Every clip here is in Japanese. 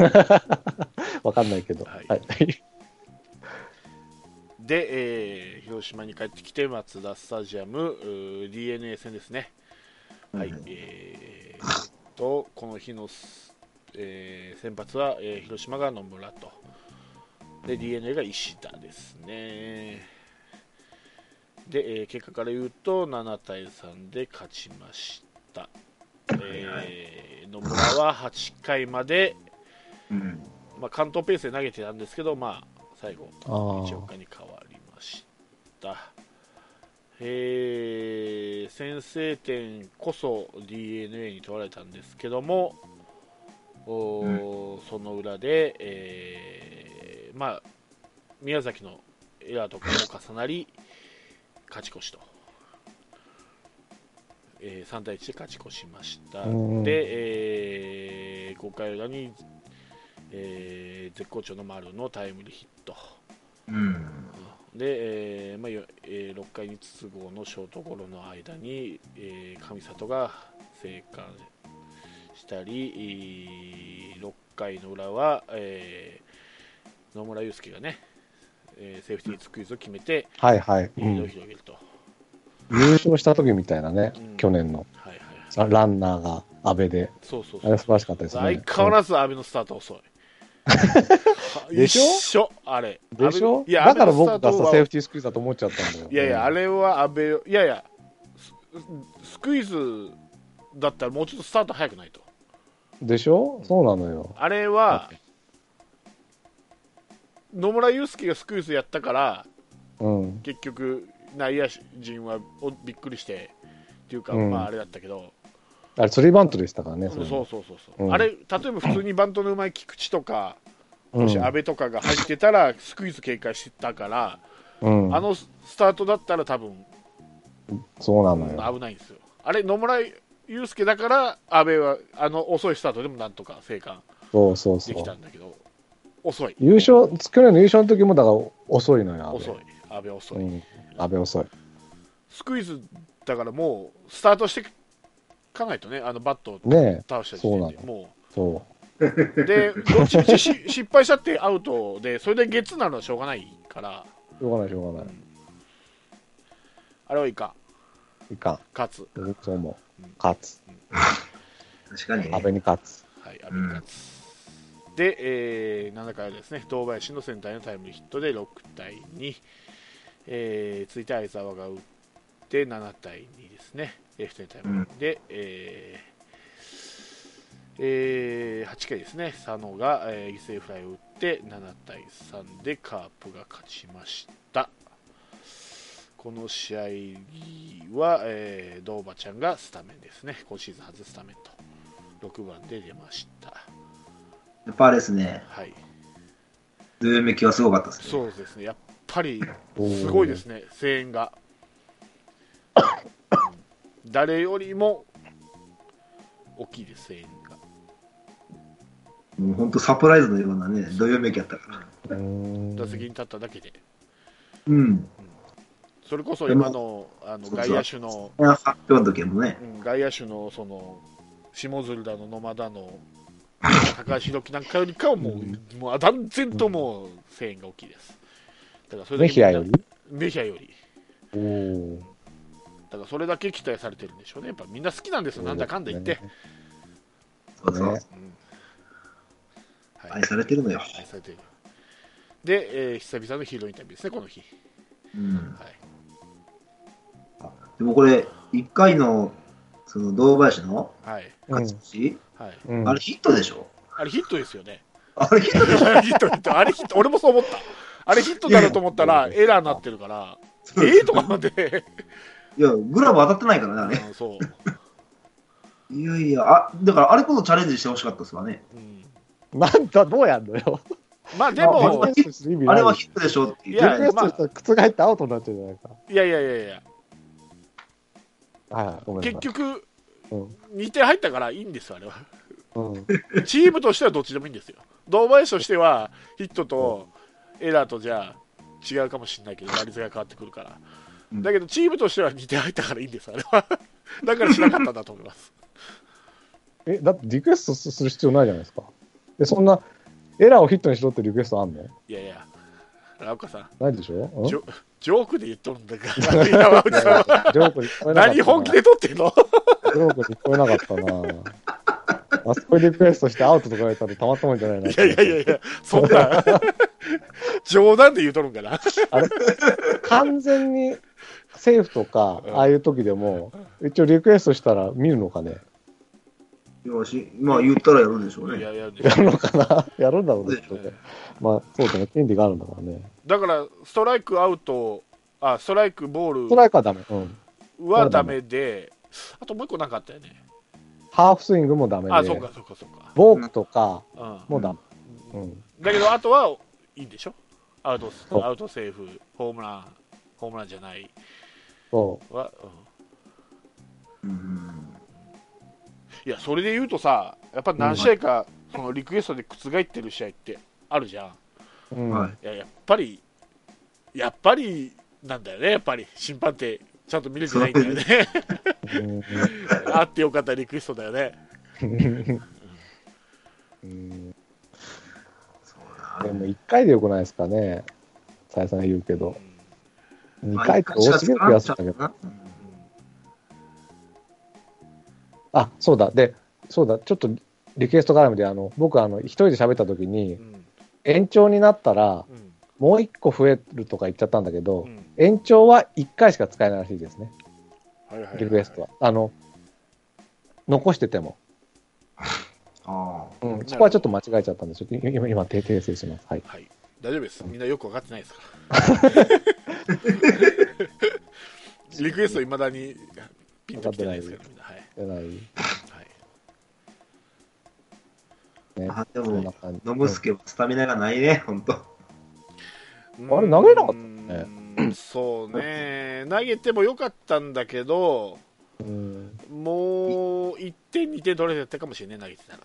わかんないけど。はいはい。で、えー広島に帰ってきて、マツダスタジアム、うー DNA 戦ですね。はい、うんえーと、この日のす、えー先発は、えー広島が野村と、で、DNA が石田ですね。で、えー結果から言うと、7対3で勝ちました。えー野村は8回まで、うん。まあ、関東ペースで投げてたんですけど、まあ、最後、あ一岡に変わりました。えー先制点こそ d n a に取られたんですけども、おーその裏で、えーまあ、宮崎のエラーとかも重なり、勝ち越しと、えー3対1で勝ち越しました。うんで、え5回裏に、えー絶好調の丸のタイムリーヒット。うん。で、えーまあよえー6回に筒香のショートゴロの間に、えー上里が生還したり、えー6回の裏は、えー野村祐介がね、えーセーフティースクイズを決めてはいはい。うリードをん広げると、優勝した時みたいなねうん、去年のはいはい、さランナーが安倍で。そうそうそうあれ素晴らしかったですね。相変わらず阿部のスタート遅い。でしょ？一緒あれ。でしょ？いやだから僕がさ、セーフティースクイズだと思っちゃったんだよ。いやいや、あれは阿部、いやいや、ススクイズだったらもうちょっとスタート早くないと。でしょ？そうなのよ。あれは、野村祐介がスクイズやったから、うん。結局、内野陣はおびっくりして、っていうか、うんまああれだったけど、あれ、スリーバントでしたからね、そうれそうそうそう、うんあれ、例えば普通にバントのうまい菊池とか、うんもし阿部とかが入ってたら、スクイズ警戒してたから、うん。あのスタートだったら多分そうなのよ。危ないんですよ。あれ、野村祐介だから、阿部はあの遅いスタートでもなんとか生還そうそうそできたう。んだけど、遅い、優勝、去年の優勝の時もだから遅いのよ、安倍遅い、阿部遅い。うん。安倍遅い。スクイズだからもう、スタートしてかないとね、あのバットをね倒した時点でそうなもそう、で、どっちみちし失敗したってアウトで、それでゲッツなのはしょうがないから、う。しょうがない、しょうがない。あれはいかん、いかん。勝つ、僕そう思う。勝つ。確かにね。安倍に勝つ。はい、阿部勝つ。で、えー7回はですね、堂林のセンターへのタイムリーヒットで6対2、えー続いて相澤が打って7対2ですね、レフトにタイムリーで、えーえー8回ですね、佐野が、えー犠牲フライを打って7対3でカープが勝ちました。この試合は、えー、ドーバちゃんがスタメンですね、今シーズン初スタメンと。6番で出ました。やっぱあれですね、はい、どよめきはすごかったですね。そうですね、やっぱりすごいですね、声援が。うん誰よりも大きいです、声援が。もう本当サプライズのようなね、どよめきやったから。うーん。打席に立っただけで、うん。それこそ今のあの外野手の、発表の時もね、うん外野手のその下鶴だの野間だの 高橋宏樹なんかよりかはもう,、もう断然ともう声援が大きいです。だからそれだけメヒアより？メヒアより。だからそれだけ期待されてるんでしょうね。やっぱみんな好きなんですよ、なんだかんだ言って。そうそう、ねうんはい愛されてるのよ。愛されてる。で、えー久々のヒーローインタビューですね、この日。うん。はい、でもこれ、1回の、その、堂林の勝ち？越し、はい。うんあれヒットでしょ？あれヒットですよね。あれヒットでしょ？あれヒット、ヒット、あれヒット、俺もそう思った。あれヒットだろうと思ったら、エラーになってるから、ええとかなんで、いや、グラブ当たってないからね、あれ。うんそう。いやいや、あ、だからあれこそチャレンジしてほしかったですわね。うん、なんだ、どうやんのよ。まあであも、あれはヒットでしょっていう。いやリクエストしたら覆ってアウトになっちゃうじゃないか。いやいやいやいや。結局、うん2点入ったからいいんですよ、あれは。うん。チームとしてはどっちでもいいんですよ。堂林としてはヒットとエラーとじゃ違うかもしれないけど、打率が変わってくるから。うんだけど、チームとしては2点入ったからいいんです、あれは。だからしなかったんだと思います。え、だってリクエストする必要ないじゃないですか。で、そんな、エラーをヒットにしろってリクエストあんの？いやいや、ラオカさん、ないでしょ？ん？ジョジョークで言っとるんだから、山内さんはジョークに聞こえなかったな。何本気で撮ってんの？ジョークに聞こえなかったな。あそこでリクエストしてアウトとか言われたらたまったもんじゃないな。いやいやいやいや、そんな、冗談で言うとるんかな。あれ、完全にセーフとか、うんああいう時でも、一応リクエストしたら見るのかね？よし、まあ言ったらやるでしょうね。いやいや、やるのかな？やるんだろうねでしょうね。まあ、そうだね。権利があるんだからね。だから、ストライク、アウト、あ、ストライク、ボストーライクはダメ。うん。ルはダメで、あともう一個なかったよね。ハーフスイングもダメで。あ、そうか、そうか、そうか。ボークとかうんもダメ。うん。だけど、あとはいいんでしょ？アウトアウトセーフ、ホームラン、ホームランじゃないそは、うんうんいや、それで言うとさ、やっぱ何試合か、そのリクエストで覆ってる試合ってあるじゃん。う。うん。はい。いや、やっぱり、やっぱりなんだよね、やっぱり審判ってちゃんと見れてないんだよね。うんあってよかったリクエストだよね。うんそうだでも1回でよくないですかね。再三言うけど。2まあ回って多すぎる気がするんだけど。なあ、そうだ。で、そうだ。ちょっとリクエスト絡みで、あの、僕、あの、一人で喋った時にう、ん延長になったら、うんもう1個増えるとか言っちゃったんだけど、うん延長は1回しか使えないらしいですね。はいはいはいリクエストは。あの、残してても。あうん、そこはちょっと間違えちゃったんで、ちょっと今、今訂訂正します。はい。はい、大丈夫です。みんなよく分かってないですから。リクエストいまだにピンときてないですから、みんな。はい。い。はいね。あ。あ、でも。ノブスケはスタミナがないね、ほんと。あれ投げなかったね。そうね、投げてもよかったんだけど、うん。もう1点、2点取れてたかもしれない、投げてたら。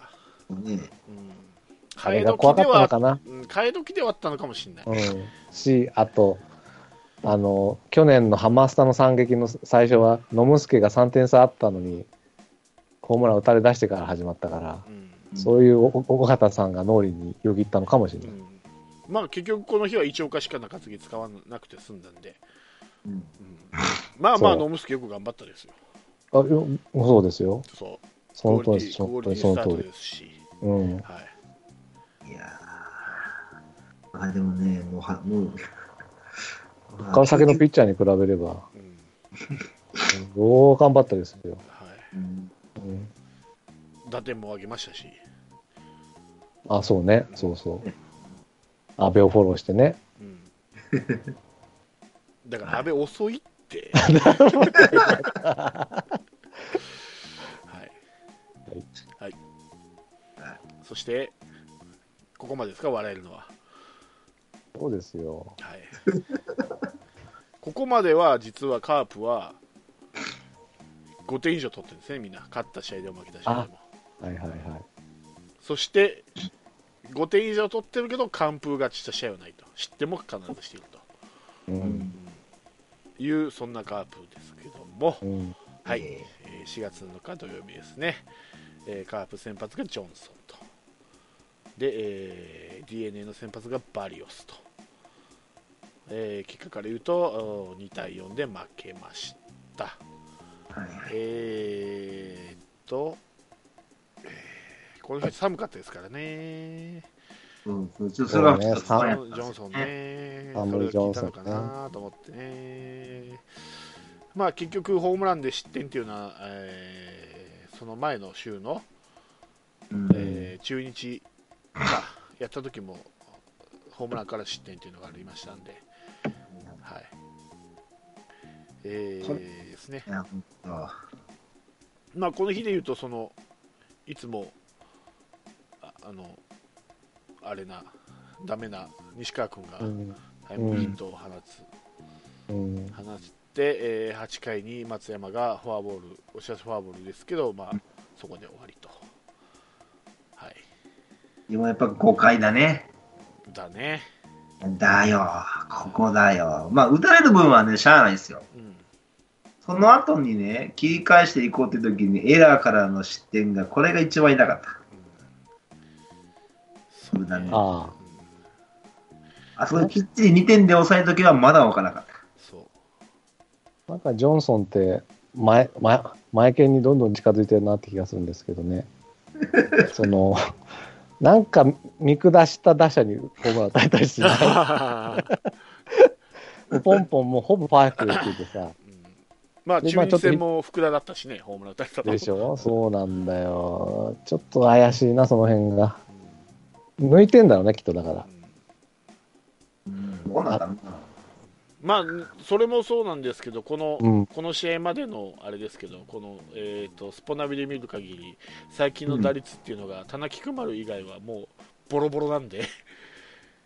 ねうん、あれが怖かったの時では、かな。うん替え時ではあったのかもしれない。うん。し、あと、あの、去年のハマスタの惨劇の最初は、ノムスケが3点差あったのに、ホームラン打たれ出してから始まったから、うんそういう尾形さんが脳裏によぎったのかもしれない。うんまあ結局この日は一応かしか中継ぎ使わなくて済んだんで、うんうんまあまあそうノムスケよく頑張ったですよあよそうですよ。そうその通りです。その通り。ですし、うん。はい、あ、でもね、もうは、もう、川崎のピッチャーに比べれば、うん。どう頑張ったですよ。はうん。うん、い、打点も上げましたし、あ、そうね。そうそう。阿部をフォローしてね。うん、だから阿部遅いって。はい、はい。そしてここまでですか？笑えるのはそうですよ。はい、ここまでは実はカープは5点以上取ってるんですね、みんな、勝った試合でも負けた試合でも。はいはいはい。そして5点以上取ってるけど、完封勝ちした試合はないと、知っても必ずしているとうん。いう、そんなカープですけども、うん。はいええー4月7日土曜日ですね、えーカープ先発がジョンソンと、で、えー d n a の先発がバリオスと、えー結果から言うとお2対4で負けました。ーはい。えーっと、えーこの日寒かったですからね、うん、それはジョンソンね、寒いそれが効いたのかジョンソンねなと思ってね、まあ結局、ホームランで失点っていうのは、えーその前の週の、うん。えー中日がやった時も、ホームランから失点っていうのがありましたんで、えーそですね。まあ、この日で言うと、そのいつもああのあれな、ダメな西川君がうん。タイムリーヒットを放つ、うん。放って、えー8回に松山がフォアボール、押し出しフォアボールですけど、まあ、そこで終わりと。はい、でもやっぱ5回だね。だね。だよ、ここだよ。まあ、打たれる分はね、しゃあないですよ。うんその後にね、切り返していこうって時にエラーからの失点が、これが一番痛かった。そう無駄にああそこできっちり2点で抑えとけばまだ分からなかった。そうあ、なんかジョンソンって前、前、前剣にどんどん近づいてるなって気がするんですけどね。その、なんか見下した打者にホームラン打たれたりしない。ポンポンもうほぼパーフェクトでっててさ。うんまあで中日戦も福田だったしね、ホームラン打たれたのでしょ？そうなんだよ。ちょっと怪しいな、その辺が。抜いてんだろうね、きっとだから。うん、どうなんだろうな。まあ、それもそうなんですけど、この,、うんこの試合までのあれですけど、この、えー、とスポナビで見る限り、最近の打率っていうのが、田中く丸以外はもうボロボロなんで、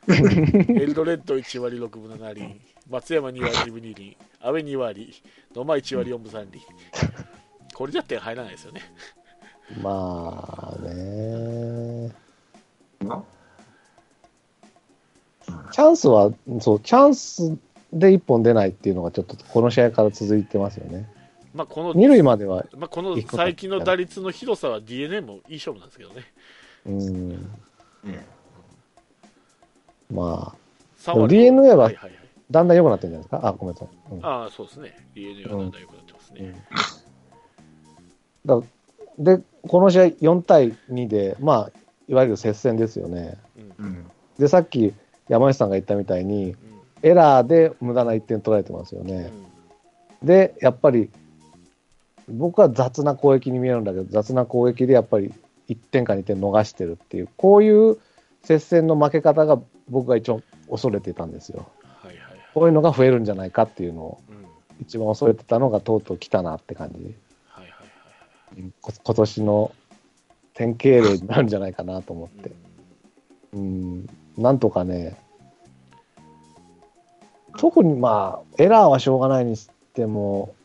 エルドレッド1割6分7厘、松山2割2分2厘、阿部2割、野間1割4分3厘、これじゃ点入らないですよね。まあね。なチャンスは、そう、チャンスで一本出ないっていうのがちょっとこの試合から続いてますよね。まあ、この二塁までは、まあ、この最近の打率の広さは d n a もいい勝負なんですけどね、うん、ねまあ、3でも DNA はだんだん良くなってるんじゃないですか？あ、ごめんなさい。うん。ああ、そうですね、d n a はだんだん良くなってますね。だで、この試合4対2で、まあ、いわゆる接戦ですよね。うん。うん。で、さっき山内さんが言ったみたいに、うんエラーで無駄な1点取られてますよね。で、やっぱり、僕は雑な攻撃に見えるんだけど、雑な攻撃でやっぱり1点か2点逃してるっていう、こういう接戦の負け方が僕が一応恐れていたんですよ。はいはいはいこういうのが増えるんじゃないかっていうのをうん一番恐れてたのがとうとう来たなって感じ。はいはいはいこ今年の典型例になるんじゃないかなと思っはいて。うん、なんとかね、特にまあ、エラーはしょうがないにしても、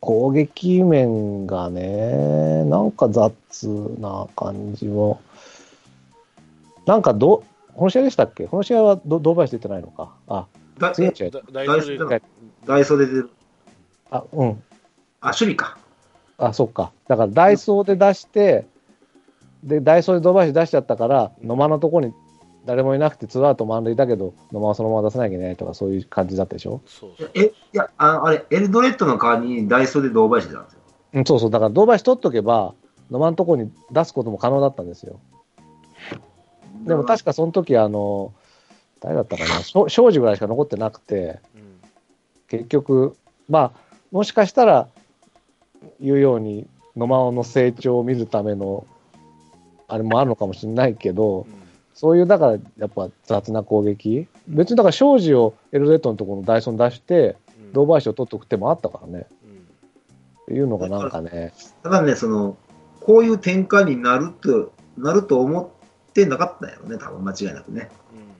攻撃面がね、なんか雑な感じも、なんかど、この試合でしたっけ？この試合はど堂林出てないのか？あ、だえ次の試合。ダイソーで出る。あ、うん。あ、守備か。あ、そっか。だからダイソーで出して、で、ダイソーで堂林出しちゃったから、野間のとこに誰もいなくて、ツーアウト満塁だけど、野間はそのまま出さなきゃいけないとか、そういう感じだったでしょ？そうそうえ、いや、ああれ、エルドレッドの代わりにダイソーで堂林出たんですよ。うん、そうそう。だから堂林取っとけば、野間のとこに出すことも可能だったんですよ。でも確かその時あの、誰だったかな、しょ庄司ぐらいしか残ってなくて、うん結局、まあ、もしかしたら、言うように、野間の成長を見るための、あれもあるのかもしれないけど、そういう、だから、やっぱ雑な攻撃。別にだから、庄司をエルレットのところのダイソーに出して、うん堂林を取っとく手もあったからね。うんっていうのがなんかね、ただね、その、こういう展開になると、なると思ってなかったんやろね、多分間違いなくね。うん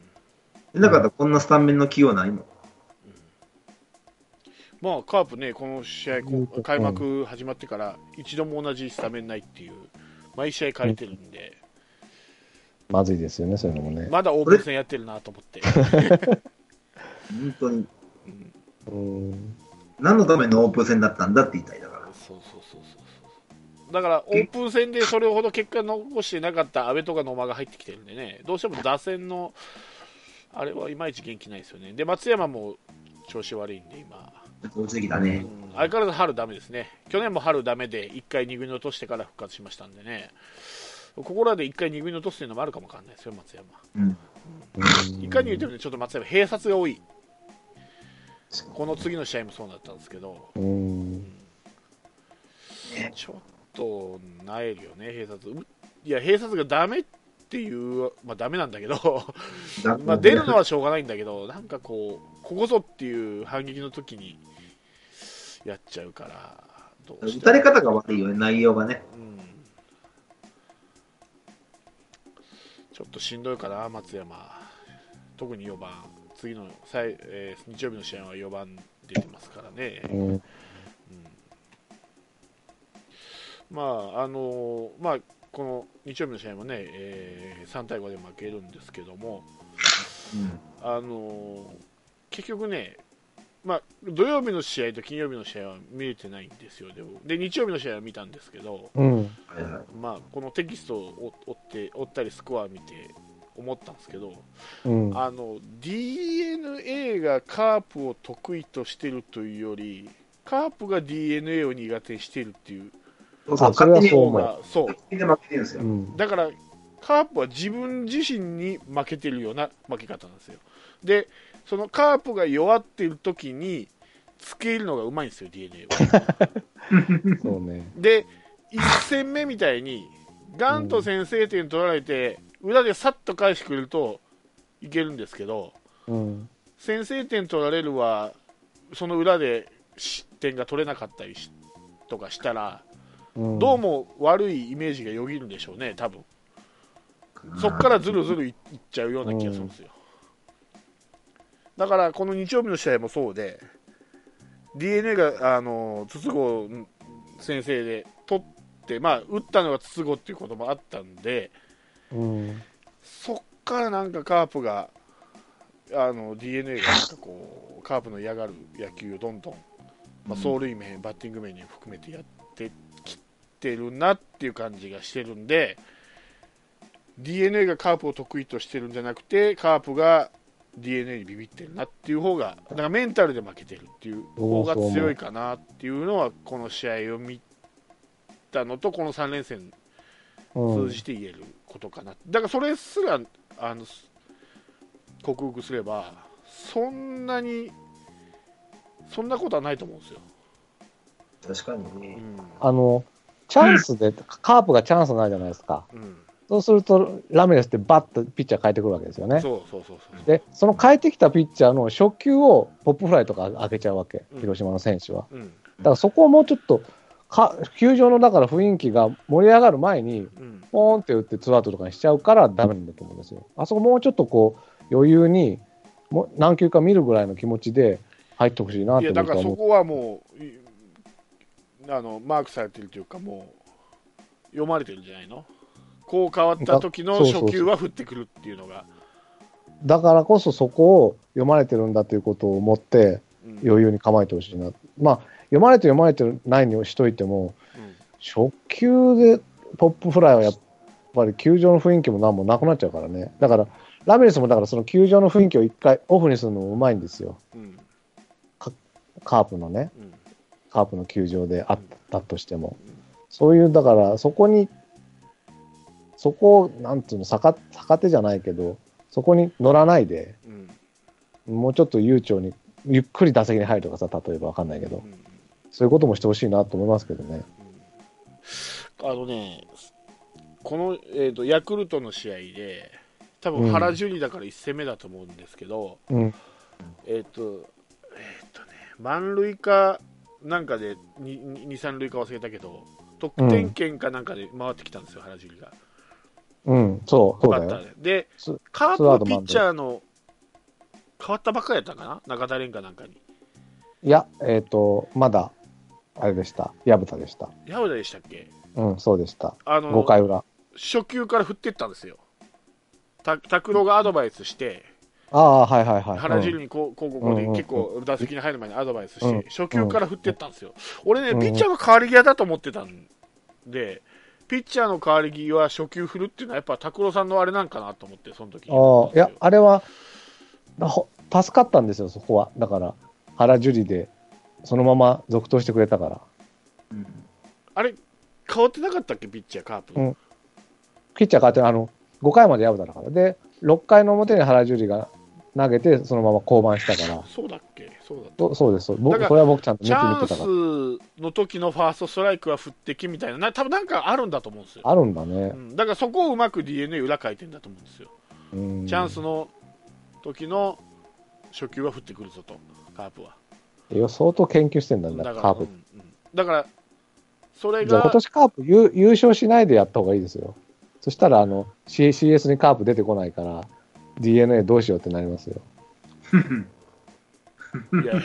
でなかったらこんなスタメンの起用ないもん。まあ、カープね、この試合、開幕始まってから、一度も同じスタメンないっていう、毎試合変えてるんで、まずいですよね、そういうのもね。まだオープン戦やってるなと思って、本当に。うんうん。何のためのオープン戦だったんだって言いたいだから。そうそうそうそう。だから、オープン戦でそれほど結果残してなかった阿部とか野間が入ってきてるんでね、どうしても打線の、あれはいまいち元気ないですよね。で、松山も調子悪いんで、今。落ちてきたね。うん相変わらず春ダメですね。去年も春ダメで、1回2軍に落としてから復活しましたんでね、ここらで1回2軍に落とすというのもあるかもわかんないですよ、松山。うん。いかに言ってもね、ちょっと松山、併殺が多い。この次の試合もそうだったんですけど、うん。ちょっとなえるよね、併殺。ういや、併殺がダメっていう、まあダメなんだけど、だ まあ出るのはしょうがないんだけど、なんかこう、ここぞっていう反撃の時にやっちゃうから、打たれ方が悪いよね、内容がね。うんちょっとしんどいかな、松山。特に4番、次の最、えー日曜日の試合は4番出てますからね。うん。まああのまあ、この日曜日の試合もね、えー3対5で負けるんですけども、うん。あの結局ね、まあ、土曜日の試合と金曜日の試合は見れてないんですよ、でもで日曜日の試合は見たんですけど、うん。まあ、このテキストを追って追ったりスコアを見て思ったんですけど、うん。あの DNA がカープを得意としてるというより、カープが DNA を苦手にしてるっていうそうそう、あそれは勝手にそう思う方が、そう勝手に負けてるんですよ。うん。だからカープは自分自身に負けてるような負け方なんですよ。で、そのカープが弱っている時につけるのがうまいんですよ、DNA は。そうね。で、1戦目みたいに、ガンと先制点取られて、裏でさっと返してくれるといけるんですけど、うん。先制点取られるは、その裏で失点が取れなかったりしとかしたら、うん。どうも悪いイメージがよぎるんでしょうね、多分そこからずるずるいいっちゃうような気がするんですよ。だから、この日曜日の試合もそうで、d n a があの筒香先生で取って、まあ、打ったのが筒香っていうこともあったんで、うん。そっからなんかカープが、あの d n a がなんかこうカープの嫌がる野球をどんどん、まあ、走塁面、バッティング面に含めてやってきてるなっていう感じがしてるんで、d n a がカープを得意としてるんじゃなくて、カープが d n a にビビってるなっていう方が、だからメンタルで負けてるっていう方が強いかなっていうのは、この試合を見たのと、この3連戦うん。通じて言えることかな、だからそれすらあの克服すればそんなにそんなことはないと思うんですよ、確かにうね。ん。あの、チャンスで、カープがチャンスないじゃないですか。うん、そうすると、ラメレスってバッとピッチャー変えてくるわけですよね。そうそうそうそうで、その変えてきたピッチャーの初球をポップフライとか上げちゃうわけう、ん広島の選手は。うんだからそこをもうちょっと、か球場のだから雰囲気が盛り上がる前に、うんポーンって打ってツーアウトとかにしちゃうからダメなんだと思うんですよ。あそこもうちょっとこう、余裕に、もう何球か見るぐらいの気持ちで入ってほしいなっいて僕は思う。やだからそこはもういあのマークされてるというかもう読まれてるんじゃないの？こう変わった時の初球は振ってくるっていうのが、だからこそそこを読まれてるんだということを思って、うん余裕に構えてほしいな。まあ、読まれて読まれてないにしといても、うん初球でポップフライはやっぱり球場の雰囲気もなんもなくなっちゃうからね。だから、ラミレスもだからその球場の雰囲気を一回オフにするのもうまいんですよ。うんカープのね、うんカープの球場であったとしても。そういう、だからそこに、そこを、なんていうの、逆逆手じゃないけど、そこに乗らないで、うんもうちょっと悠長に、ゆっくり打席に入るとかさ、例えばわかんないけど、うんそういうこともしてほしいなと思いますけどね。あのね、この、えー、とヤクルトの試合で、多分うん原樹里だから1戦目だと思うんですけど、うん。えっ、と、えっ、とね、満塁かなんかで、2、3塁か忘れたけど、得点圏かなんかで回ってきたんですよ、原樹里が。うん、そう、そうだよ。ーで。カツープピッチャーの変わったばっかりやったかな、中田蓮かなんかに。いや、えっ、と、まだ、あれでした。薮田でした。矢田でしたっけ？うん、そうでした。あの5回裏。初球から振ってったんですよ。た拓郎がアドバイスして、ああ、はいはいはい。原うん樹里にこうこうこうこうで結構打席に入る前にアドバイスして、うん初球から振ってったんですよ、俺ね、うんピッチャーの代わり際だと思ってたんで、ピッチャーの代わり際は初球振るっていうのは、やっぱ拓郎さんのあれなんかなと思って、その時ああ、いやあれは、助かったんですよ、そこは。だから、原樹里で、そのまま続投してくれたから。うんあれ、変わってなかったっけ、ピッチャー、カープ。うんピッチャー変わって、あの、5回まで薮田だから。で、6回の表に原樹里が投げて、そのまま降板したから。そうだっけ、そうだっそうです、そう僕だからそれは僕ちゃんと見てチャン見てたから。スの時のファーストストライクは振ってきみたいな、な多分なんかあるんだと思うんですよ。あるんだねう。ん、だからそこをうまく d n a 裏回転だと思うんですよ。うんチャンスの時の初球は振ってくるぞと、カープは。いや相当研究してんだんだ、だから、カープうん。うんだから、それがじゃあ今、年カープ優優勝しないでやった方がいいですよ。そしたらあの CS にカープ出てこないから、DNA どうしようってなりますよ。いやっ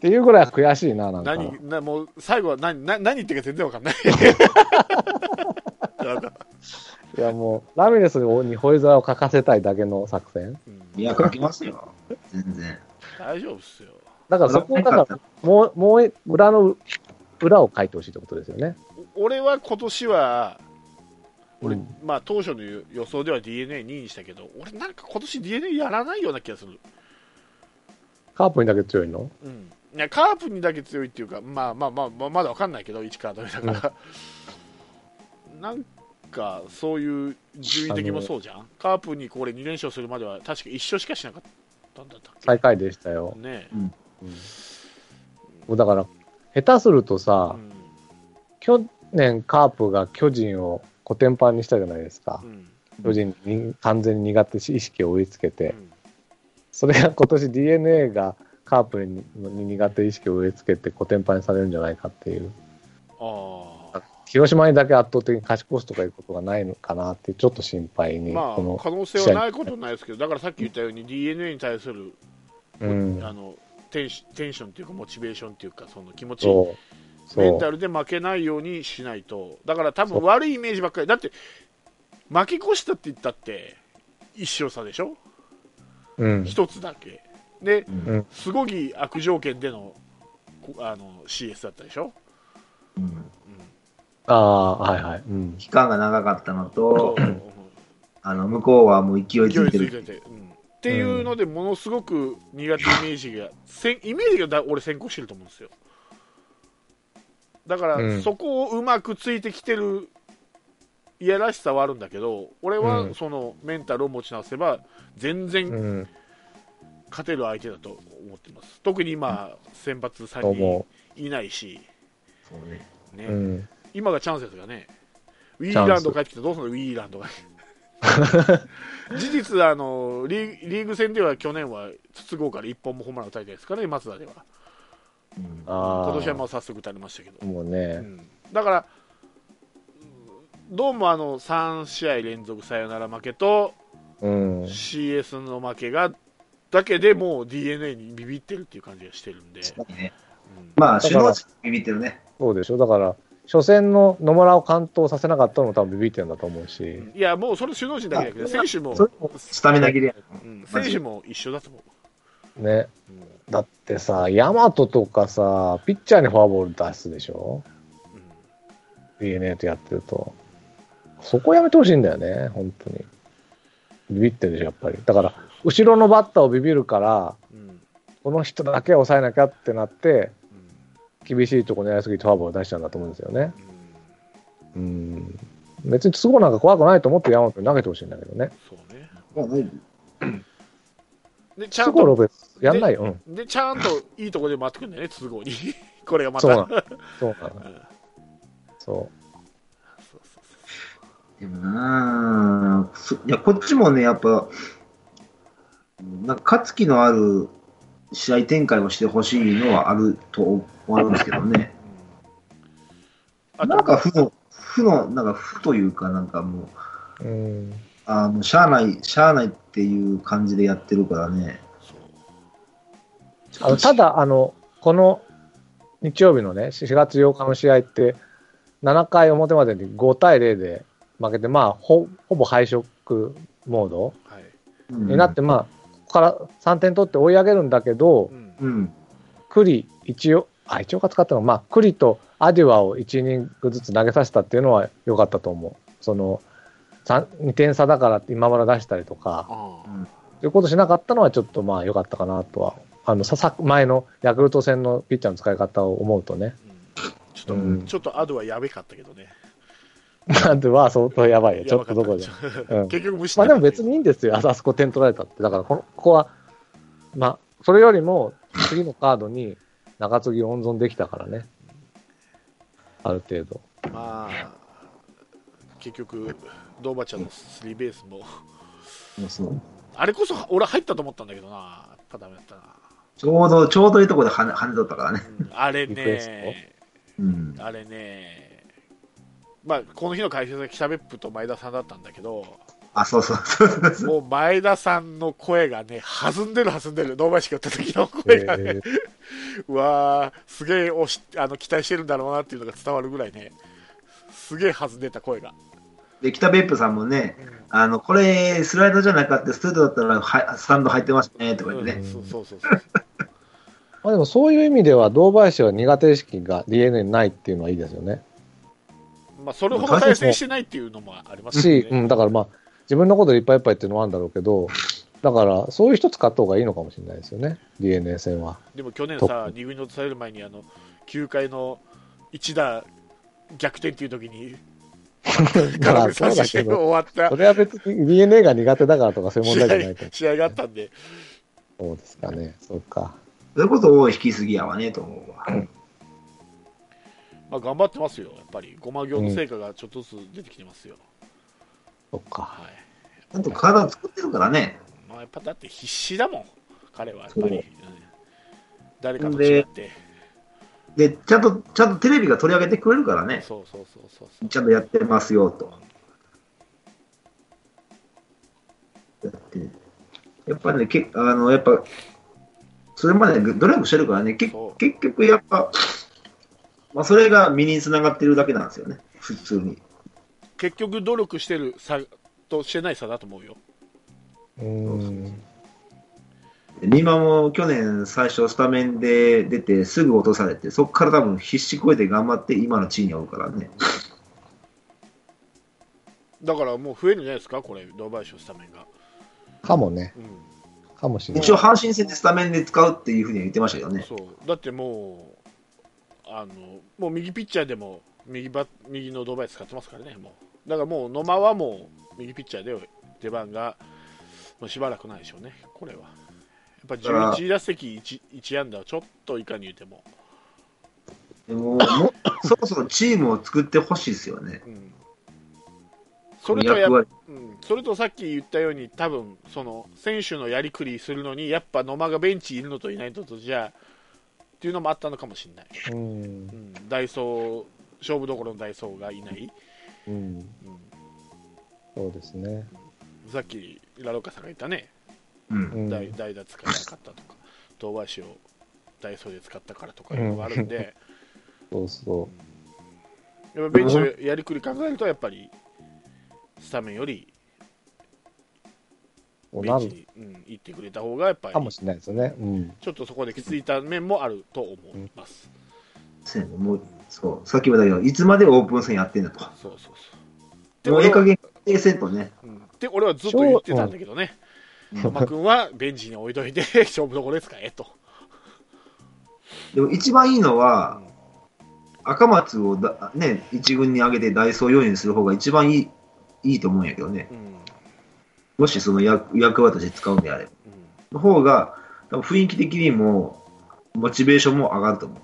ていうぐらい悔しいな、なんか。何なもう最後は何何何言ってるか全然わかんない。いやもう、ラミレスにホイザーを書かせたいだけの作戦。うんいや、書きますよ。全然。大丈夫っすよ。だからそこを、だから、もう、もう裏の裏を書いてほしいってことですよね。お俺は今年は、俺、うんまあ当初の予想では d n a 2位にしたけど、俺なんか今年 d n a やらないような気がする。カープにだけ強いの？うん。いや、カープにだけ強いっていうか、まあまあまあ、まあまだわかんないけど、1カード目だから。なんか、そういう順位的にもそうじゃん？カープにこれ2連勝するまでは、確か1勝しかしなかったんだったっけ？最下位でしたよ。ねうんもうだから、下手するとうさ、ん。去年カープが巨人をコテンパンにしたじゃないですかう。ん。巨人に完全に苦手意識を追いつけて、うんそれが今年 DNA がカープにに苦手意識を植え付けてコテンパンにされるんじゃないかっていう。ああ。広島にだけ圧倒的に勝ち越すとかいうことがないのかなってちょっと心配に、まこのあ、可能性はないことはないですけど、だからさっき言ったように d n a に対する、うん、あのテンシテンションというか、モチベーションというか、その気持ち、メンタルで負けないようにしないと、だから多分悪いイメージばっかり、だって、負け越したって言ったって、一勝差でしょ、うん。一つだけ。で、うん。すごい悪条件でのこあの CS だったでしょ、うん。うんああはいはい、うん、期間が長かったのと、あの向こうはもう勢いつ勢いいてる。ついてて、うん。っていうので、ものすごく苦手イメージが、せんイメージがだ俺、先行してると思うんですよ。だから、うん。そこをうまくついてきてるいやらしさはあるんだけど、俺はうん。そのメンタルを持ち直せば、全然うん、勝てる相手だと思っています。特に今、先発3と思人いないし、そうね。ね。う、うん、今がチャンスですがね、ウィーランド帰ってきてどうするの、ウィーランドが。事実あのリー、リーグ戦では去年は筒香から1本もホームラン打たれてないですからね、松田では。今年はまあ早速打たれましたけど。うもうね、ん。だから、うんどうもあの3試合連続サヨナラ負けとうん、CS の負けがだけでもう d n a にビビってるっていう感じがしてるんで、ね。うん。まあ、首脳陣ビビってるね。そうでしょ。だから初戦の野村を完投させなかったのも多分ビビってるんだと思うし、いや、もうそれ首脳陣だけだけど、選手も、スタミナ切れや。うん選手も一緒だと思う。ねうんだってさ大和とかさピッチャーにフォアボール出すでしょ？うん DNA とやってると。そこやめてほしいんだよね、本当に。ビビってるでしょ、やっぱり。だから、後ろのバッターをビビるから、うんこの人だけは抑えなきゃってなって、うん厳しいとこ狙いすぎてフォアボール出しちゃうんだと思うんですよね。うんうん。別に都合なんか怖くないと思って山本に投げてほしいんだけどね。そうね。で、ちゃ都んと、やんないよ。うん。で、ちゃんといいところで回ってくるんだよね、都合に。これがまた。そうなの そうなそそうそうでもなあそいや、こっちもね、やっぱ、なんか勝つ気のある試合展開をしてほしいのはあると思うんですけどね。あなんかと、負の、負の、なんか負というか、なんかもう、う。うん。あの、しゃあない、しゃあないっていう感じでやってるからね。あのただ、あの、この日曜日のね、4月8日の試合って、7回表までに5対0で負けて、まあ、ほほぼ敗色モードはい。うんになって、まあ、ここから3点取って追い上げるんだけどう、んうん。クリ、一応、あ、一応か使ったのは、まあ、クリとアデュアを1イニングずつ投げさせたっていうのは良かったと思う。その、2点差だからって今村出したりとか、ああそういうことしなかったのはちょっとまあ良かったかなとは。あの、ささ前のヤクルト戦のピッチャーの使い方を思うとね。うんちょっと、うんちょっとアドはやべかったけどね。なんでは相当やばいよ。ちょっとどこで 結局無視まあでも別にいいんですよ。あそこ点取られたって。だからこの、ここは、まあ、それよりも次のカードに中継ぎを温存できたからね。ある程度。まあ、結局、ドーバちゃんのスリーベースも、あれこそ俺入ったと思ったんだけどな、やっぱダメだったな。ちょうど、ちょうどいいところで跳ね跳ね取ったからね。うんあれね、うん。あれね、まあ、この日の解説が北別府と前田さんだったんだけど、あ、そうそうそうそうそう。もう前田さんの声がね、弾んでる弾んでる、堂林が打った時の声がね、えうわー、すげえあの期待してるんだろうなっていうのが伝わるぐらいね、すげえ弾んでた声が。で、北別府さんもね、あの、これ、スライドじゃなかった、ストレートだったらは、スタンド入ってますね、とか言ってね。うんそうそうそうそう。まあでもそういう意味では、堂林は苦手意識が DNA にないっていうのはいいですよね。まあ、それほど対戦してないっていうのもありますし、うね。ん、だからまあ、自分のことでいっぱいいっぱいっていうのはあるんだろうけど、だから、そういう人使った方がいいのかもしれないですよね、DNA 戦は。でも去年トさ、2軍に落とされる前にあの9回の一打逆転っていう時に、空振り三振して終わったそれは別に DNA が苦手だからとかそういう問題じゃないと試合。試合があったんで、そうですかね、そうか。それこそ多い引きすぎやわねと思うわ。まあ、頑張ってますよ、やっぱり、ごま行の成果がちょっとずつ出てきてますよ。そうか。はいちゃんと体作ってるからね。まあ、やっぱだって必死だもん、彼はやっぱり。誰かと違って。で、ちゃんと、ちゃんとテレビが取り上げてくれるからね。そうそうそうそうそう。ちゃんとやってますよと。やって、やっぱね、けあの、やっぱ、それまで努力してるからね、け結局やっぱ、まあ、それが身につながってるだけなんですよね、普通に。結局、努力してる差としてない差だと思うよ。うーん。で美馬も去年最初スタメンで出てすぐ落とされて、そこから多分必死こいて頑張って今の地位におるからね。だからもう増えるんじゃないですか、これ、堂林のスタメンが。かもね、うんかもしれない。一応阪神戦でスタメンで使うっていうふうには言ってましたけどね。そうだってもうあのもう右ピッチャーでも右バ右の堂林使ってますからね、もうだからもう野間はもう右ピッチャーで出番がもうしばらくないでしょうね、これは。やっぱ11打席 1, 1安打はちょっといかに言うても、でももうそろそろチームを作ってほしいですよね。うん、それとやうん、それとさっき言ったように、多分その選手のやりくりするのに、やっぱ野間がベンチいるのといないのとじゃっていうのもあったのかもしれない。うんう。ん、ダイソー勝負どころのダイソーがいない、うん。うん、そうですね。さっきラロッカさんが言ったね、うんうん。代代打使えなかったとか堂林をダイソーで使ったからとかいうのがあるんで、そうそやっぱベンチのやりくり考えるとやっぱりスタメンよりベンチに、うん、行ってくれた方がやっぱりかもしれないですよね。うん。ちょっとそこできついた面もあると思います、そうやねもうそうさっきも言ったけど、いつまでオープン戦やってんだと。そうそうそうもうええ加は減、定せんとね。うんで俺はずっと言ってたんだけどねうん野間君はベンチに置いといて 勝負どころですか？えと、でも一番いいのうは、ん赤松をだ、ね、一軍に上げてダイソー4位にする方が一番いいいいと思うんやけどね。うんもしその役役割として使うんであれば。うんの方が、多分雰囲気的にも、モチベーションも上がると思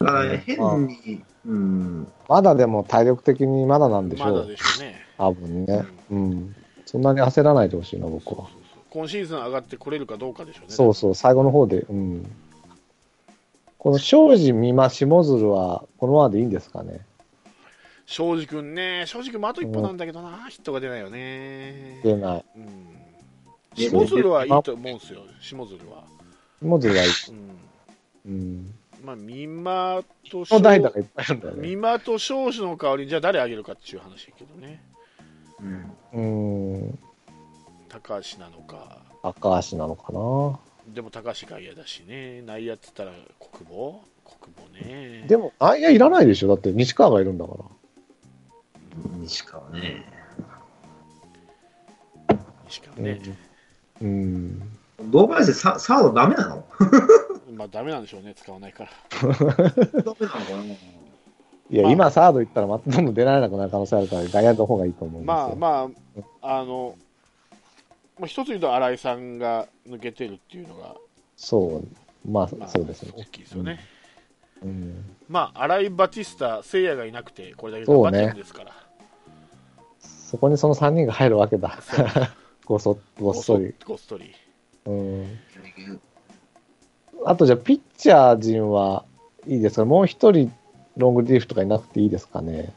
う。だから変に、うん、まだでも体力的にまだなんでしまだょう。でしょうね。多分ね。うん。そんなに焦らないでほしいな、僕は。今シーズン上がってこれるかどうかでしょうね。そうそう、最後の方で。うん。この庄司、美馬、下鶴は、このままでいいんですかね。庄司君ね、庄司君もあと一歩なんだけどな、ヒットが出ないよね。出ない。うん。で下鶴はいいと思うんですよ、下鶴は。下鶴はいい。うん。うん。まあ、美馬とその代打がいっぱいいるんだよ美ね。馬と庄司の代わりに、じゃあ誰あげるかっていう話だけどね。うん、うん。高橋なのか。高橋なのかな。でも高橋外野だしね。内野って言ったら国母国母ね。でも、内野いらないでしょ。だって西川がいるんだから。西川ね。しかね。うん。堂林でササードダメなの？まあ、ダメなんでしょうね、使わないから。ダメなのかな？いや、まあ今、サード行ったら、またどんどん出られなくなる可能性あるから、外野の方がいいと思うんですよ。まあまあ、あの、まあ、一つ言うと新井さんが抜けてるっていうのが、そう。まあ、まあ、そうですね。大きいですよね。うん。まあ、新井、バティスタ、聖夜がいなくて、これだけそうね頑張ってるんですから。そこにその3人が入るわけだ。ごそ、ごっそり。ごっそり。うん。あとじゃあ、ピッチャー陣はいいですか？もう一人、ロングリリーフとかいなくていいですかね。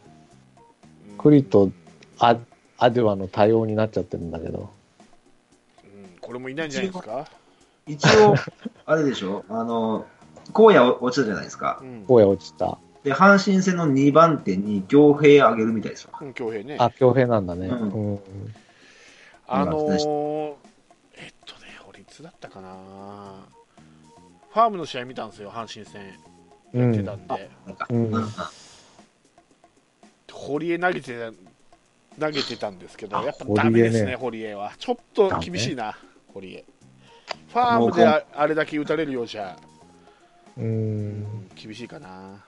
うんクリとアアデュアの対応になっちゃってるんだけど。うんこれもいないんじゃないですか？一応、あれでしょ？あの、荒野落ちたじゃないですかう。ん。荒野落ちた。で、阪神戦の2番手に強兵あげるみたいですわ。うん、恭平ね。あ、強兵なんだね。ううんん。あのー、えっとね、俺いつだったかな？ファームの試合見たんですよ、阪神戦。やってたんで、なんか、うんうん堀江投げてた投げてたんですけど、あやっぱダメですね、堀堀江は。ちょっと厳しいな、堀江。ファームでああれだけ打たれるようじゃ、うん。厳しいかな。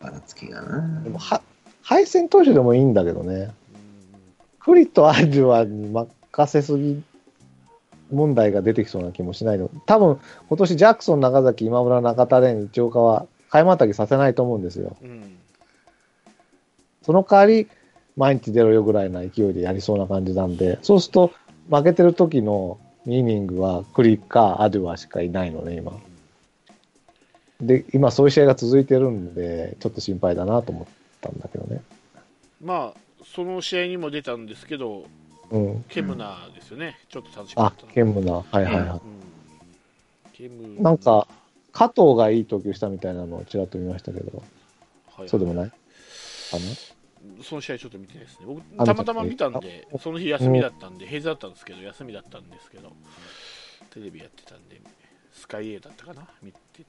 ばらつきがな。でも、は、敗戦投手でもいいんだけどね。クリとアジュアに任せすぎ問題が出てきそうな気もしないの。多分、今年ジャクソン、長崎、今村、中田蓮、一岡は、買いまたぎさせないと思うんですよ。うんうんその代わり、毎日出ろよぐらいな勢いでやりそうな感じなんで、そうすると、負けてる時の2イニングは、クリかアデュアしかいないのね、今。で、今そういう試合が続いてるんで、ちょっと心配だなと思ったんだけどね。まあ、その試合にも出たんですけど、うん。ケムナーですよね、ちょっと楽しかあったの、ケムナ、はいはいはうんケムい。なんか、加藤がいい投球したみたいなのをちらっと見ましたけど、はい。そうでもない？かその試合ちょっと見てないですね。僕、あた？またま見たんで、その日休みだったんで、平日だったんですけど、休みだったんですけど、テレビやってたんで、スカイ A だったかな？見て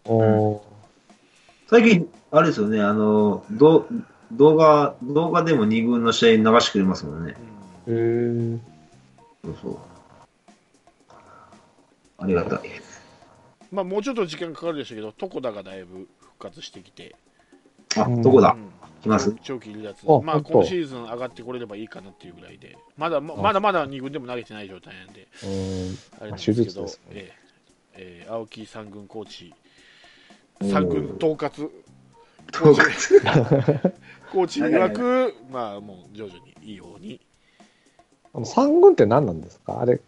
最近、あれですよね、あの、ど動画、動画でも2軍の試合流してくれますもんね。うん。へー。そうそう。ありがたい。まあ、もうちょっと時間かかるでしょうけど、床田がだいぶ復活してきて、あ、うんどこだうん。来ます？長期離脱。あ、まあ、本当今シーズン上がってこれればいいかなっていうぐらいで、まだままだまだ2軍でも投げてない状態なんで、うん。あれなんです手けど、術ですね。ええ。えー青木三軍コーチ、おー三軍統括。統括。コーチ曰く、まあ、もう徐々にいいように、あの三軍って何なんですか？あれ、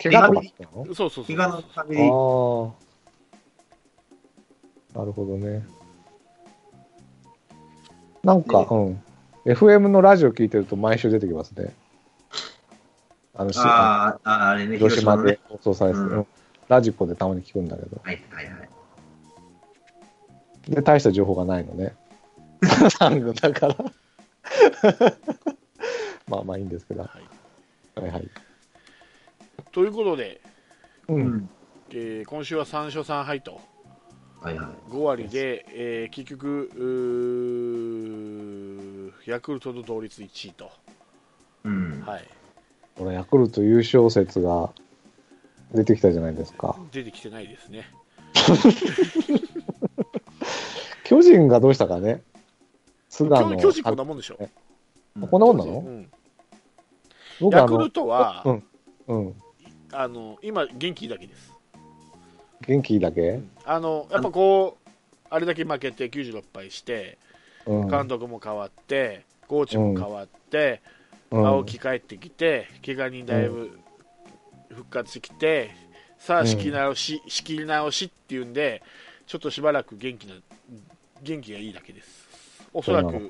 怪我とかっそうそうそう、怪我のためあに、あ。なるほどね。なんか、うん。FM のラジオ聞いてると毎週出てきますね。あの、しあーあ、あれね、広島で。放送されてる、うんうんラジコでたまに聞くんだけど。はいはいはい。で、大した情報がないのね。三軍だから。まあまあいいんですけど。ははいいはい。ということで、う。うんん。えー今週は3勝3敗とはいはい。5割で、えー結局ヤクルトと同率1位と、うん。はい、これ、ヤクルト優勝説が出てきたじゃないですか。出てきてないですね。巨人がどうしたかね。菅野。巨巨人こんなもんでしょ。こんなもんなの？うんヤクル、トは、うん。うん。あの今、元気だけです。元気だけ？あのやっぱこう、あれだけ負けて96敗して、うん。監督も変わって、コーチも変わって、うん。青木帰ってきて、怪我人だいぶ復活してきて、さあ仕切り直し、仕切り直しっていうんで、ちょっとしばらく元気な元気がいいだけです。おそらく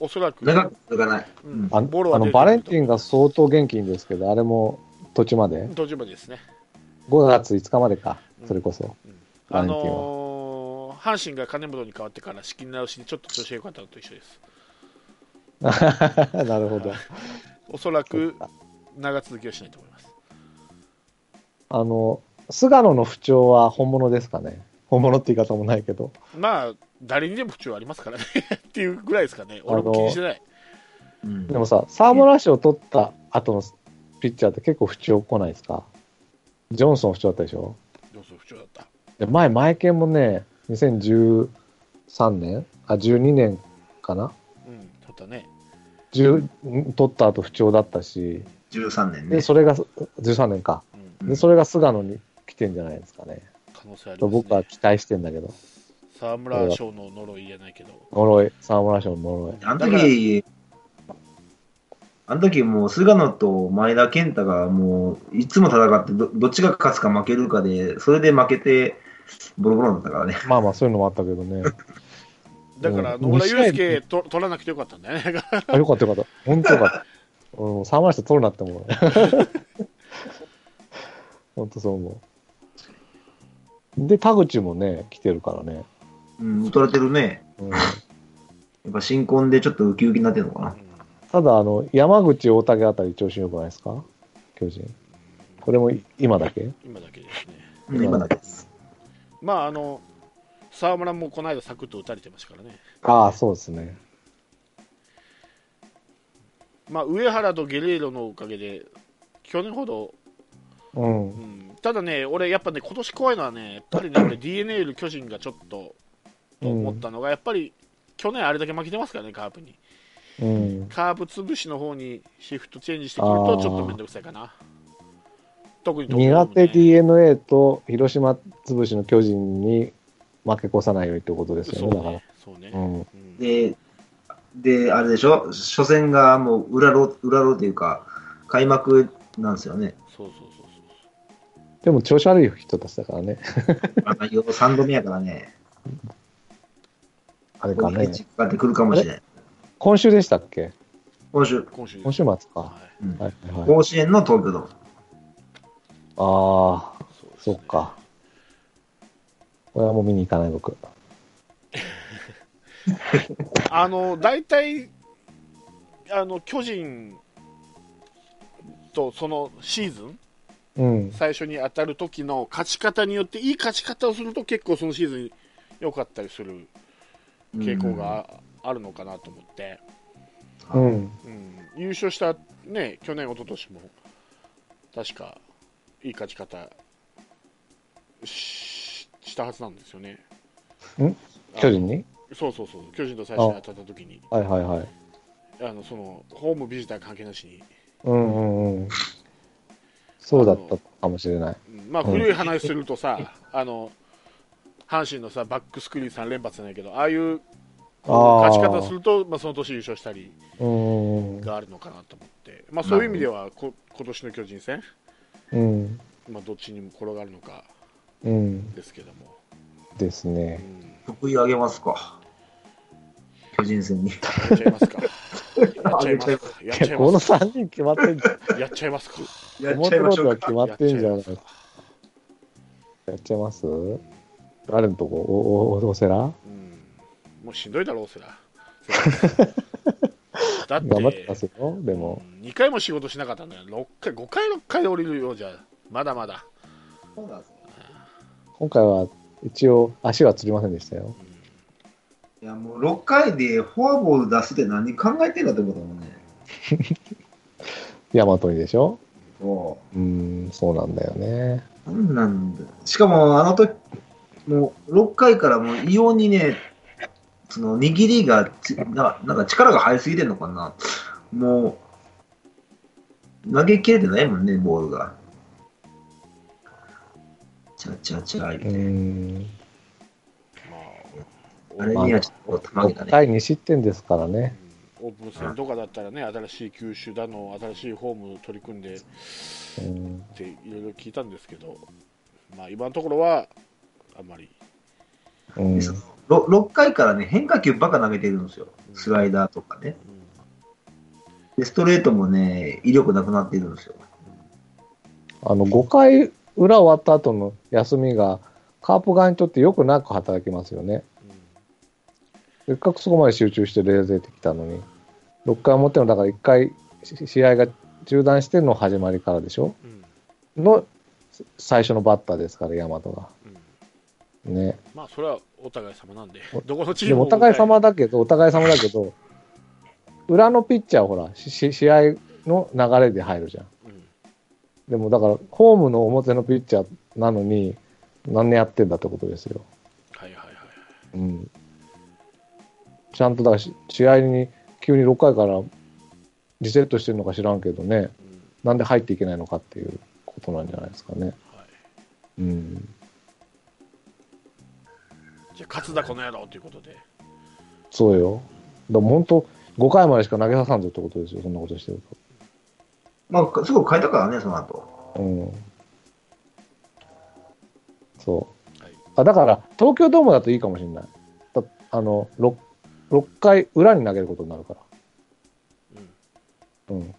おそらく、長く続かない。うん。あのバレンティンが相当元気いいんですけど、あれも途中まで？途中までですね。5月5日までか。う、んそれこそ。うんバあのー阪神が金本に変わってから仕切り直しでちょっと調子が良かったのと一緒です。なるほど。おそらそく長続きはしないと思います。あの、菅野の不調は本物ですかね？本物って言い方もないけど。まあ、誰にでも不調ありますからね っていうぐらいですかね。俺も気にしてない。うんでもさ、沢村賞を取った後のピッチャーって結構不調来ないですか？ジョンソン不調だったでしょ？調だった。で前、前剣もね、2013年あ、12年かな？うん、取ったね。10取った後不調だったし、13年で、ね。それが13年か。うん、で、それが菅野に来てんじゃないですかね。可能性ありとます、ね。僕は期待してんだけど。沢村賞の呪いじゃないけど。呪い、沢村賞の呪い。あの時、あの時もう菅野と前田健太がもういつも戦ってどどっちが勝つか負けるかで、それで負けてボロボロになったからね。まあまあそういうのもあったけどね。だから、うん野村祐介と取らなくてよかったんだよね。あ、よかったよかった。本当よかった。うん、沢村賞取るなって思う。本当そう思う。で、田口もね、来てるからね。うん、取れてるね。うん、やっぱ新婚でちょっとウキウキになってるのかな。ただ、あの、山口、大竹あたり調子良くないですか？巨人。これも今だけ？今だけですね。うん今だけです。まあ、あの、沢村もこの間サクッと打たれてましたからね、ああ、そうですね。まあ、上原とゲレーロのおかげで、去年ほど、うんう。ん、ただね、俺、やっぱね、今年怖いのはね、やっぱりね、俺 DNA より巨人がちょっとと思ったのが、やっぱり去年あれだけ負けてますからね、カープに。うん。カープ潰しの方にシフトチェンジしてくると、ちょっと面倒くさいかな。特に苦手ね DNA と広島潰しの巨人に負け越さないようにってことですよね、だからね。そうね。で、で、あれでしょ？初戦がもう裏ロ裏ロというか、開幕なんですよね。そうそうそうそう。でも調子悪い人たちだからね。あのよ3度目やからね、あれかね。チかってくるかもしれない。今週でしたっけ？今週、今週今週末か。はうんはいはいはい。甲子園の東京ドーム。ああ、い、そうですねそっか。これはもう見に行かない僕。あの大体あの巨人とそのシーズンうん。最初に当たる時の勝ち方によっていい勝ち方をすると結構そのシーズン良かったりする傾向があるのかなと思って、うん。うん優勝した、ね、去年、一昨年も確かいい勝ち方ししたはずなんですよね。ん？巨人に？そうそうそう巨人と最初に当たった時にはいはいはい。あのそのホームビジター関係なしに、うんうんうん。そうだったかもしれない。うんまあ古い話するとさ、あの阪神のさバックスクリーン3連発じゃないけどああいう勝ち方するとまあ、その年優勝したりうんうんがあるのかなと思って、まあ、そういう意味ではこ今年の巨人戦、うん。まあ、どっちにも転がるのかうん。ですけども、ですうね。ん、得意あげますか。巨人戦に。やっちゃいますか。やっちゃいますか。やっちゃいこのますか。3人決まってんじゃん。やっちゃいますか。や表ロードは決まってんじゃないやっちゃいますかやっちゃいます誰のとこお、お、おせらうん、もうしんどいだろう、そら。だって、頑張ってますよ。でも。2回も仕事しなかったんだよ。6回、5回、6回で降りるようじゃ、まだまだ。そうなんですね今回は一応足はつりませんでしたよ。いや、もう6回でフォアボール出すって何考えてんだと思ったもんね。ヤマトにでしょ？そうーん、そうなんだよね。なんなんだしかも、あの時、もう6回からもう異様にね、その握りがつなんか、なんか力が入りすぎてんのかな。もう、投げ切れてないもんね、ボールが。チャチャチャうー言って。ん。あれにはちょっとたまげた6ね。回2失点ですからね。オープン戦とかだったらね、新しい球種だの、新しいフォーム取り組んでっうん。ていろいろ聞いたんですけど、まあ、今のところは、あんまり。うんでそのろ 6, 回からね、変化球ばっか投げてるんですよ。スライダーとかね。で、ストレートもね、威力なくなっているんですよ。あの、5回裏終わった後の休みが、カープ側にとってよくなく働きますよね。せっかくそこまで集中して冷静できたのに、6回表の、だから1回し試合が中断しての始まりからでしょうんの最初のバッターですから、大和が。うんね。まあ、それはお互い様なんでお、どこのチームもお互い様だけど、お互い様だけど、裏のピッチャーはほら、しし試合の流れで入るじゃん。うんでもだから、ホームの表のピッチャーなのに、何年やってんだってことですよ。はいはいはい。うん。ちゃんとだからし試合に急に6回からリセットしてるのか知らんけどね、うんなんで入っていけないのかっていうことなんじゃないですかね。はいうん。じゃあ、勝つだ、この野郎ということで。そうよ。でも本当、5回までしか投げささんぞってことですよ、そんなことしてるまあ、すぐ変えたからね、その後。と。うん。そう。はいあだから、東京ドームだといいかもしれない。だあの6、6回裏に投げることになるから。うんうん。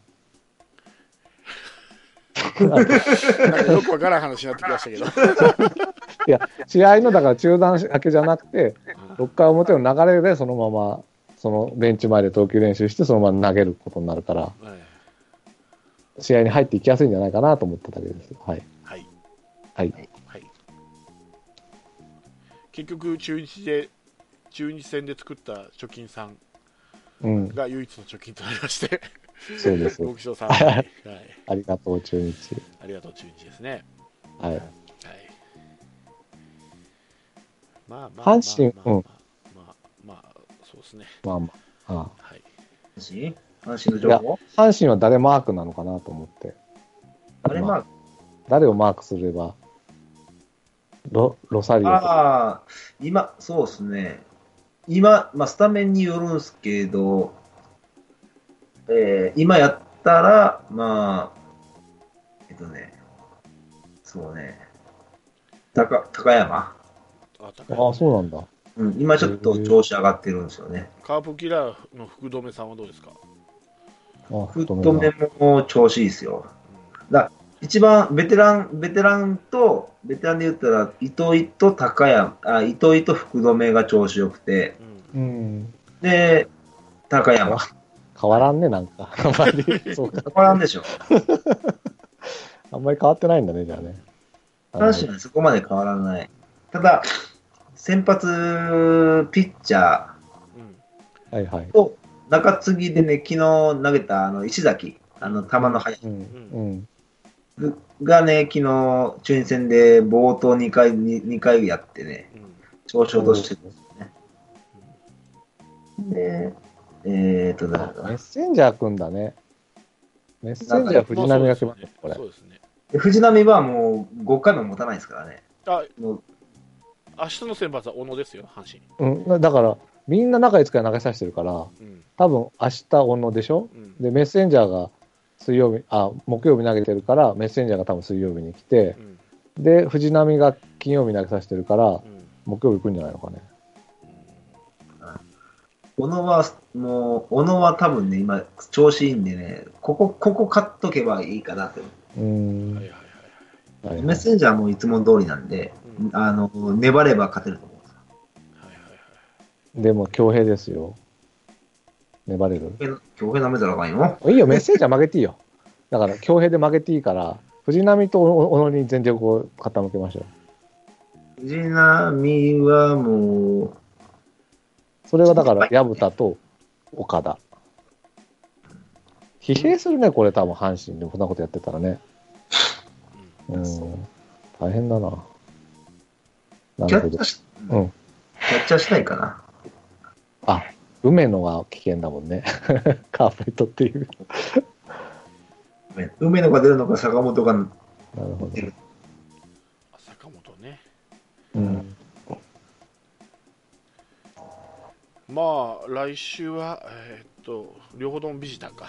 なんかよく わからん話になってきましたけど。いや、試合のだから中断明けじゃなくて、6回表の流れでそのまま、そのベンチ前で投球練習して、そのまま投げることになるから、はい試合に入っていきやすいんじゃないかなと思っただけです。はい。はい。はい。はい。結局中日で中日戦で作った貯金さんうん、が唯一の貯金となりましてそうです。極小さん、はい、はいありがとう、中日。ありがとう中日ですねはい。はいまあまあ阪神まあまあうんまあまあそうですねまあまあ。あはい阪神阪神の情報？あ阪神は誰マークなのかなと思って。あれまあ、誰をマークすれば、ロロサリオ。ああ、今、そうですね。今、まあ、スタメンによるんですけど、えー今やったら、まあ、えっとね、そうね、高高山、あ高いああ、そうなんだ。うん、今ちょっと調子上がってるんですよね。カープキラーの福留さんはどうですか、あフッ太めだトメも調子いいですよ。だ一番ベテラン、ベテランと、ベテランで言ったら、糸井と高山、あ糸井と福留が調子よくて、うん。で、高山。変わらんね、なんか。あんまり、そうか。変わらんでしょ。あんまり変わってないんだね、じゃあね。阪神はそこまで変わらない。ただ、先発ピッチャうんはいはいー。と中継ぎでね、昨日投げたあの石崎、あの球の速いうん。うん。がね、昨日中日戦で冒頭2回、2, 2回やってね、うん調子落としてるんですよね。で、えーと、だ？メッセンジャー組んだね。メッセンジャー藤波が来ました、これそ。うですねで藤波はもう5回も持たないですからね。あもう明日の先発は小野ですよ阪神うん。だから、みんな中5日投げさせてるから、うん多分明日小野でしょ？うんで、メッセンジャーが水曜日、あ、木曜日投げてるから、メッセンジャーが多分水曜日に来てう、んで、藤波が金曜日投げさせてるからう、ん木曜日来るんじゃないのかね。小野は、もう、小野は多分ね、今、調子いいんでね、ここ、ここ勝っとけばいいかなって。うん。はいはいはいメッセンジャーもいつも通りなんで、うんあの、粘れば勝てると思うはいはいはいでも、強兵ですよ。粘れるよ。強兵なめたらあかんよ。いいよ、メッセンジャー負けていいよ。だから、強兵で負けていいから、藤波と小野に全力を傾けましょう。藤波はもう、それはだから、薮田と岡田。疲弊するね、これ多分阪神でこんなことやってたらね。うん。大変だな。なるほどキャッチャー。し、うんキャッチャーしたいかな。あ、梅野が危険だもんね。カーペットっていう。梅野が出るのか、坂本がなるほど。あ坂本ねうん。まあ来週はえーっと両方ともビジターか。